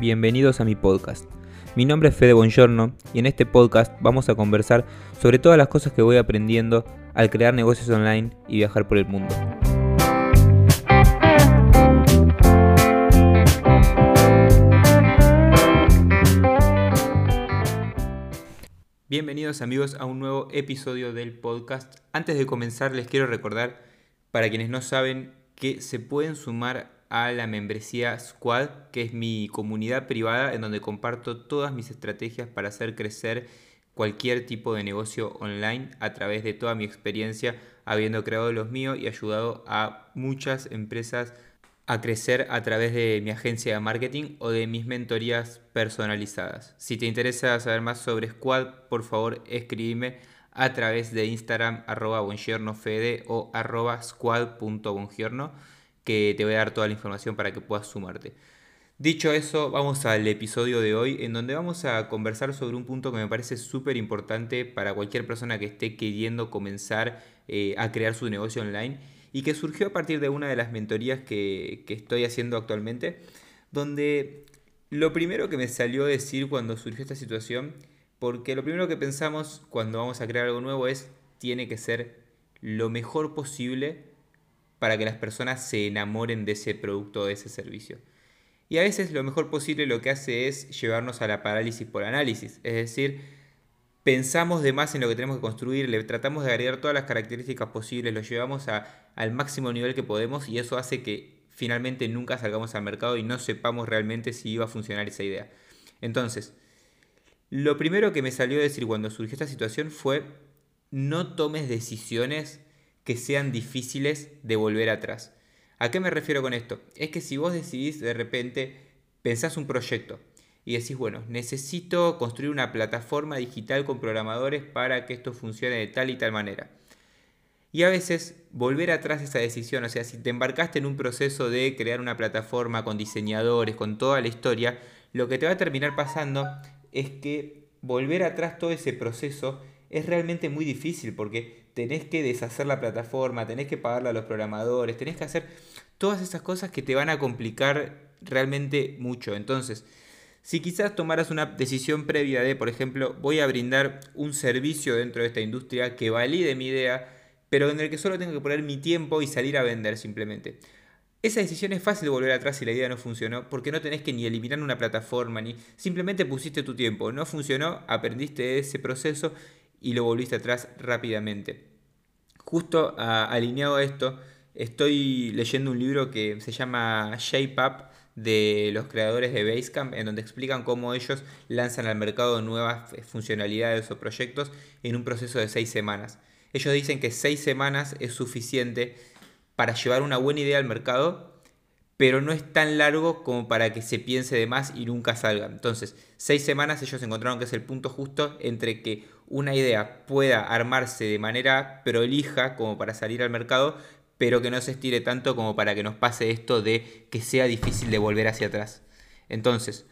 Bienvenidos a mi podcast. Mi nombre es Fede Bongiorno y en este podcast vamos a conversar sobre todas las cosas que voy aprendiendo al crear negocios online y viajar por el mundo. Bienvenidos amigos a un nuevo episodio del podcast. Antes de comenzar les quiero recordar, para quienes no saben, que se pueden sumar a la membresía Squad, que es mi comunidad privada en donde comparto todas mis estrategias para hacer crecer cualquier tipo de negocio online a través de toda mi experiencia, habiendo creado los míos y ayudado a muchas empresas a crecer a través de mi agencia de marketing o de mis mentorías personalizadas. Si te interesa saber más sobre Squad, por favor escríbeme a través de Instagram arroba o arroba squad.bongiorno que te voy a dar toda la información para que puedas sumarte. Dicho eso, vamos al episodio de hoy en donde vamos a conversar sobre un punto que me parece súper importante para cualquier persona que esté queriendo comenzar eh, a crear su negocio online y que surgió a partir de una de las mentorías que, estoy haciendo actualmente, donde lo primero que me salió decir cuando surgió esta situación, porque lo primero que pensamos cuando vamos a crear algo nuevo es, tiene que ser lo mejor posible para que las personas se enamoren de ese producto o de ese servicio. Y a veces lo mejor posible lo que hace es llevarnos a la parálisis por análisis, es decir, pensamos de más en lo que tenemos que construir, le tratamos de agregar todas las características posibles, lo llevamos al máximo nivel que podemos y eso hace que finalmente nunca salgamos al mercado y no sepamos realmente si iba a funcionar esa idea. Entonces, lo primero que me salió a decir cuando surgió esta situación fue no tomes decisiones que sean difíciles de volver atrás. ¿A qué me refiero con esto? Es que si vos decidís de repente, pensás un proyecto, y decís, bueno, necesito construir una plataforma digital con programadores para que esto funcione de tal y tal manera. Y a veces volver atrás esa decisión, o sea, si te embarcaste en un proceso de crear una plataforma con diseñadores, con toda la historia, lo que te va a terminar pasando es que volver atrás todo ese proceso es realmente muy difícil porque tenés que deshacer la plataforma, tenés que pagarle a los programadores, tenés que hacer todas esas cosas que te van a complicar realmente mucho. Entonces, si quizás tomaras una decisión previa de, por ejemplo, voy a brindar un servicio dentro de esta industria que valide mi idea, pero en el que solo tengo que poner mi tiempo y salir a vender simplemente. Esa decisión es fácil de volver atrás si la idea no funcionó, porque no tenés que ni eliminar una plataforma, ni simplemente pusiste tu tiempo. No funcionó, aprendiste ese proceso y lo volviste atrás rápidamente. Justo alineado a esto, estoy leyendo un libro que se llama Shape Up de los creadores de Basecamp, en donde explican cómo ellos lanzan al mercado nuevas funcionalidades o proyectos en un proceso de seis semanas. Ellos dicen que seis semanas es suficiente para llevar una buena idea al mercado, pero no es tan largo como para que se piense de más y nunca salga. Entonces, seis semanas ellos encontraron que es el punto justo entre que una idea pueda armarse de manera prolija como para salir al mercado, pero que no se estire tanto como para que nos pase esto de que sea difícil de volver hacia atrás. Entonces,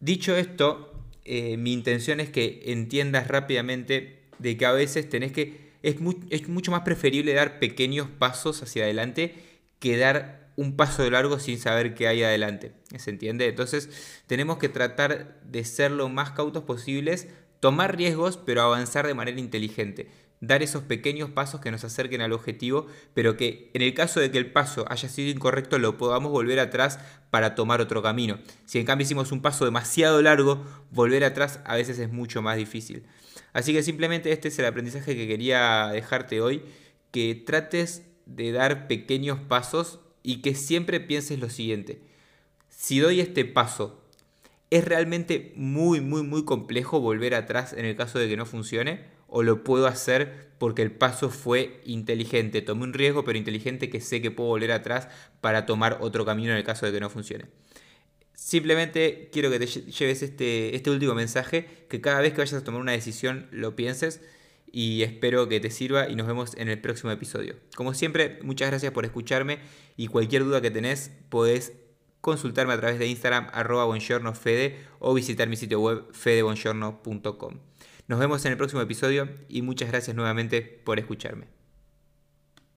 dicho esto, eh, mi intención es que entiendas rápidamente de que a veces tenés que... Es, es mucho más preferible dar pequeños pasos hacia adelante que dar un paso largo sin saber qué hay adelante. ¿Se entiende? Entonces tenemos que tratar de ser lo más cautos posibles, tomar riesgos, pero avanzar de manera inteligente dar esos pequeños pasos que nos acerquen al objetivo, pero que en el caso de que el paso haya sido incorrecto lo podamos volver atrás para tomar otro camino. Si en cambio hicimos un paso demasiado largo, volver atrás a veces es mucho más difícil. Así que simplemente este es el aprendizaje que quería dejarte hoy, que trates de dar pequeños pasos y que siempre pienses lo siguiente. Si doy este paso, ¿es realmente muy, muy, muy complejo volver atrás en el caso de que no funcione? o lo puedo hacer porque el paso fue inteligente. Tomé un riesgo, pero inteligente que sé que puedo volver atrás para tomar otro camino en el caso de que no funcione. Simplemente quiero que te lleves este, este último mensaje, que cada vez que vayas a tomar una decisión lo pienses y espero que te sirva y nos vemos en el próximo episodio. Como siempre, muchas gracias por escucharme y cualquier duda que tenés podés consultarme a través de Instagram arroba fede o visitar mi sitio web fedebongiorno.com. Nos vemos en el próximo episodio y muchas gracias nuevamente por escucharme.